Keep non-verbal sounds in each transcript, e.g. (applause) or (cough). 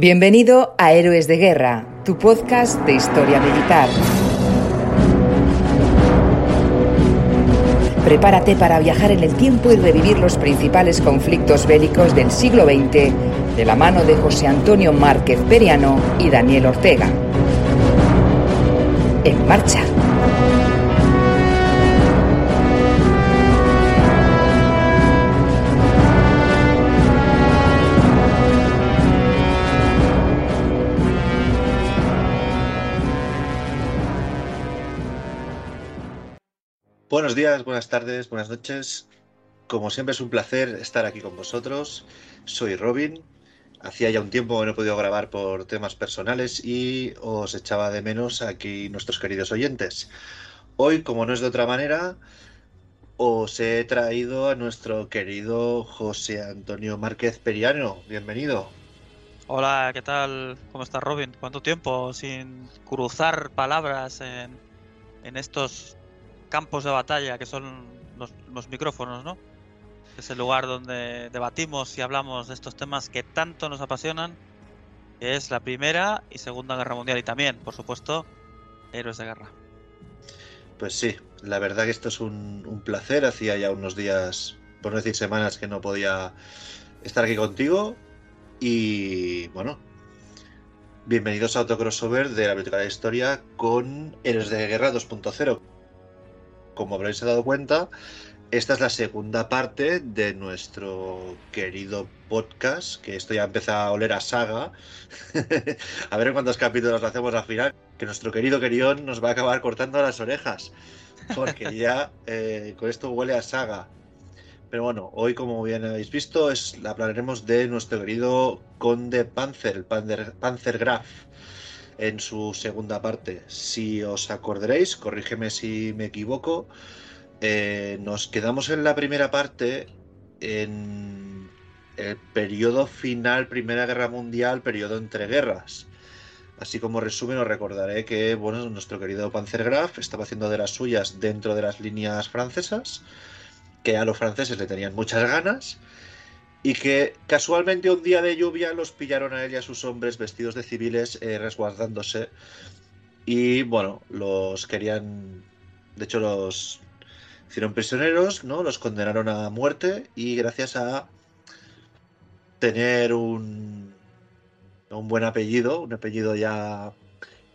Bienvenido a Héroes de Guerra, tu podcast de historia militar. Prepárate para viajar en el tiempo y revivir los principales conflictos bélicos del siglo XX de la mano de José Antonio Márquez Periano y Daniel Ortega. En marcha. Buenos días, buenas tardes, buenas noches. Como siempre es un placer estar aquí con vosotros. Soy Robin. Hacía ya un tiempo que no he podido grabar por temas personales y os echaba de menos aquí nuestros queridos oyentes. Hoy, como no es de otra manera, os he traído a nuestro querido José Antonio Márquez Periano. Bienvenido. Hola, ¿qué tal? ¿Cómo estás, Robin? ¿Cuánto tiempo sin cruzar palabras en, en estos campos de batalla que son los, micrófonos, ¿no? Es el lugar donde debatimos y hablamos de estos temas que tanto nos apasionan, es la Primera y Segunda Guerra Mundial y también, por supuesto, héroes de guerra. Pues sí, la verdad que esto es un, placer. Hacía ya unos días, por no decir semanas, que no podía estar aquí contigo. Y bueno, bienvenidos a otro crossover de la Biblioteca de Historia con Héroes de Guerra 2.0 como habréis dado cuenta, esta es la segunda parte de nuestro querido podcast, que esto ya empieza a oler a saga. (laughs) a ver en cuántos capítulos lo hacemos al final, que nuestro querido querión nos va a acabar cortando las orejas, porque (laughs) ya eh, con esto huele a saga. Pero bueno, hoy como bien habéis visto, es, hablaremos de nuestro querido Conde Panzer, el Panzer, Panzer Graf en su segunda parte. Si os acordaréis, corrígeme si me equivoco, eh, nos quedamos en la primera parte en el periodo final, Primera Guerra Mundial, periodo entre guerras. Así como resumen, os recordaré que bueno, nuestro querido Panzergraf estaba haciendo de las suyas dentro de las líneas francesas, que a los franceses le tenían muchas ganas y que casualmente un día de lluvia los pillaron a él y a sus hombres vestidos de civiles eh, resguardándose y bueno, los querían, de hecho los hicieron prisioneros, ¿no? Los condenaron a muerte y gracias a tener un, un buen apellido, un apellido ya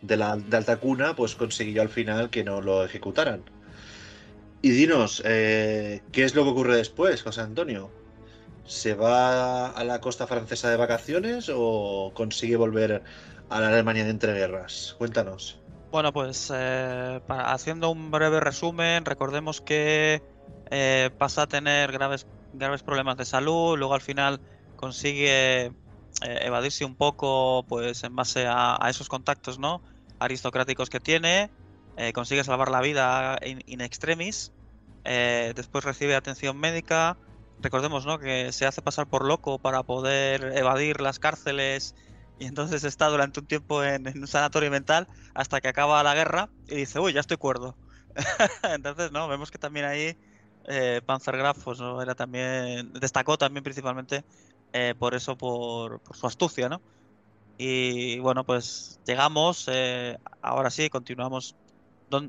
de, la, de alta cuna, pues consiguió al final que no lo ejecutaran. Y dinos, eh, ¿qué es lo que ocurre después, José Antonio? ¿Se va a la costa francesa de vacaciones o consigue volver a la Alemania de entreguerras? Cuéntanos. Bueno, pues eh, haciendo un breve resumen, recordemos que eh, pasa a tener graves, graves problemas de salud, luego al final consigue eh, evadirse un poco pues en base a, esos contactos no aristocráticos que tiene, consigue salvar la vida in extremis, después recibe atención médica, recordemos, ¿no? Que se hace pasar por loco para poder evadir las cárceles y entonces está durante un tiempo en, un sanatorio mental hasta que acaba la guerra y dice, uy, ya estoy cuerdo. (laughs) entonces, ¿no? Vemos que también ahí eh, Panzergraf pues, ¿no? era también, destacó también principalmente eh, por eso, por, su astucia, ¿no? Y bueno, pues llegamos, eh, ahora sí, continuamos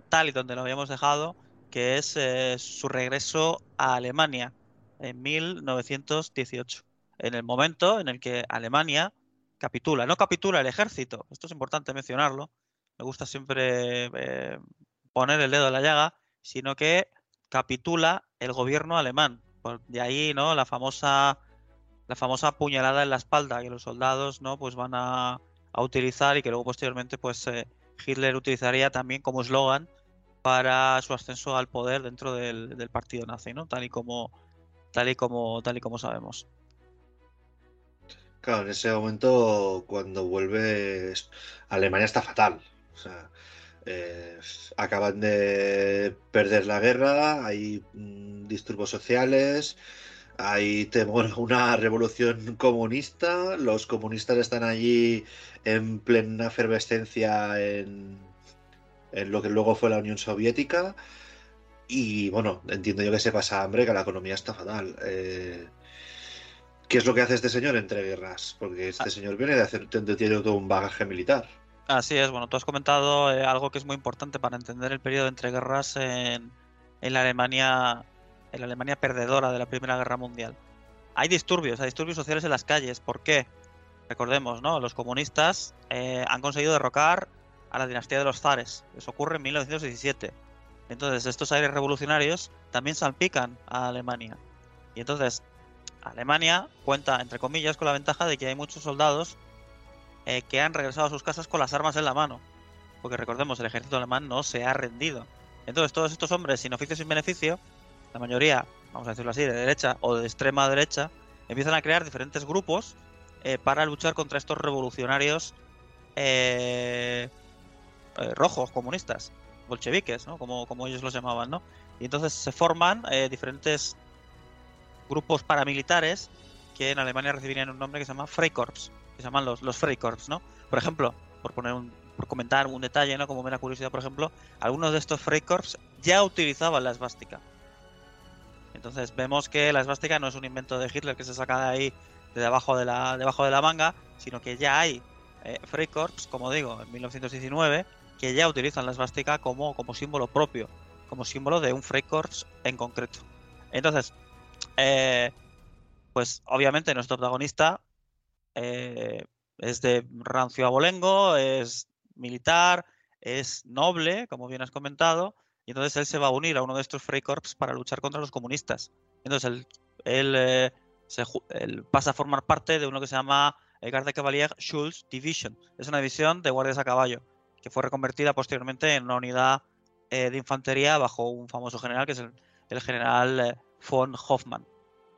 tal y donde lo habíamos dejado, que es eh, su regreso a Alemania en 1918, en el momento en el que Alemania capitula. No capitula el ejército, esto es importante mencionarlo, me gusta siempre eh, poner el dedo en la llaga, sino que capitula el gobierno alemán. de ahí, ¿no? La famosa, la famosa puñalada en la espalda que los soldados, ¿no? Pues van a, utilizar y que luego posteriormente, pues eh, Hitler utilizaría también como eslogan para su ascenso al poder dentro del, del partido nazi, ¿no? Tal y como tal y como, tal y como sabemos. Claro, en ese momento, cuando vuelve, Alemania está fatal. Eh, acaban de perder la guerra, hay mm, disturbios sociales, hay una revolución comunista, los comunistas están allí en plena efervescencia en, en lo que luego fue la Unión Soviética. Y bueno, entiendo yo que se pasa hambre, que la economía está fatal. Eh, ¿Qué es lo que hace este señor entre guerras? Porque este ah. señor viene de hacer, tiene todo un bagaje militar. Así es, bueno, tú has comentado eh, algo que es muy importante para entender el periodo entre guerras en, en la Alemania, en la Alemania perdedora de la Primera Guerra Mundial. Hay disturbios, hay disturbios sociales en las calles. ¿Por qué? Recordemos, ¿no? Los comunistas eh, han conseguido derrocar a la dinastía de los zares. Eso ocurre en 1917. Entonces, estos aires revolucionarios también salpican a Alemania. Y entonces, Alemania cuenta, entre comillas, con la ventaja de que hay muchos soldados eh, que han regresado a sus casas con las armas en la mano. Porque recordemos, el ejército alemán no se ha rendido. Entonces, todos estos hombres sin oficio sin beneficio, la mayoría, vamos a decirlo así, de derecha o de extrema derecha, empiezan a crear diferentes grupos eh, para luchar contra estos revolucionarios eh, rojos, comunistas, bolcheviques, ¿no? Como, como ellos los llamaban, ¿no? Y entonces se forman diferentes grupos paramilitares que en Alemania recibirían un nombre que se llama Freikorps, que se llaman los, los Freikorps, ¿no? Por ejemplo, por poner un, por comentar un detalle, ¿no? Como mera curiosidad, por ejemplo, algunos de estos Freikorps ya utilizaban la esvástica. Entonces vemos que la esvástica no es un invento de Hitler que se saca de ahí, de debajo de la, debajo de la manga, sino que ya hay eh, Freikorps, como digo, en 1919, que ya utilizan la esvástica como, como símbolo propio, como símbolo de un Freikorps en concreto. Entonces, eh, pues obviamente nuestro protagonista eh, es de rancio abolengo, es militar, es noble, como bien has comentado, y entonces él se va a unir a uno de estos Freikorps para luchar contra los comunistas. Entonces él, eh, pasa a formar parte de uno que se llama Garde Cavalier Schulz Division. Es una división de guardias a caballo que fue reconvertida posteriormente en una unidad de infantería bajo un famoso general que es el general von Hoffman.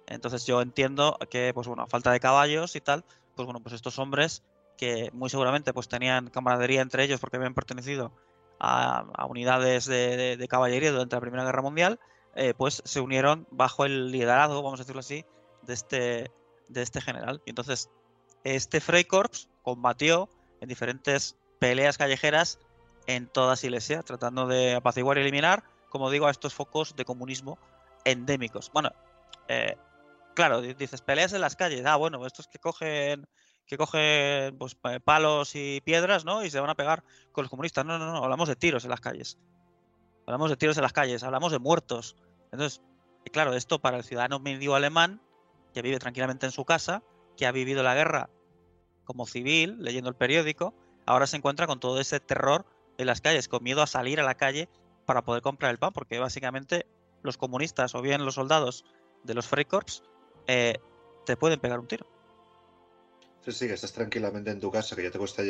Entonces yo entiendo que, pues bueno, a falta de caballos y tal, pues bueno, pues estos hombres que muy seguramente pues tenían camaradería entre ellos porque habían pertenecido a, unidades de, caballería durante la Primera Guerra Mundial, eh, pues se unieron bajo el liderazgo, vamos a decirlo así, de este, de este general. Y entonces este Freikorps combatió en diferentes peleas callejeras en toda Silesia, tratando de apaciguar y eliminar, como digo, a estos focos de comunismo endémicos. Bueno, eh, claro, dices, peleas en las calles. Ah, bueno, estos que cogen que cogen pues, palos y piedras, ¿no? Y se van a pegar con los comunistas. No, no, no, hablamos de tiros en las calles. Hablamos de tiros en las calles, hablamos de muertos. Entonces, claro, esto para el ciudadano medio alemán, que vive tranquilamente en su casa, que ha vivido la guerra como civil, leyendo el periódico, ahora se encuentra con todo ese terror en las calles, con miedo a salir a la calle para poder comprar el pan, porque básicamente los comunistas o bien los soldados de los Freikorps eh, te pueden pegar un tiro. Sí, sí, que estás tranquilamente en tu casa, que ya te cuesta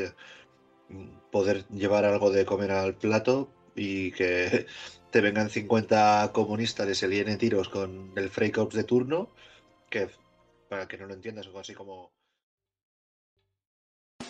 poder llevar algo de comer al plato y que (laughs) te vengan 50 comunistas y se líen tiros con el Freikorps de turno, que para que no lo entiendas, algo así como...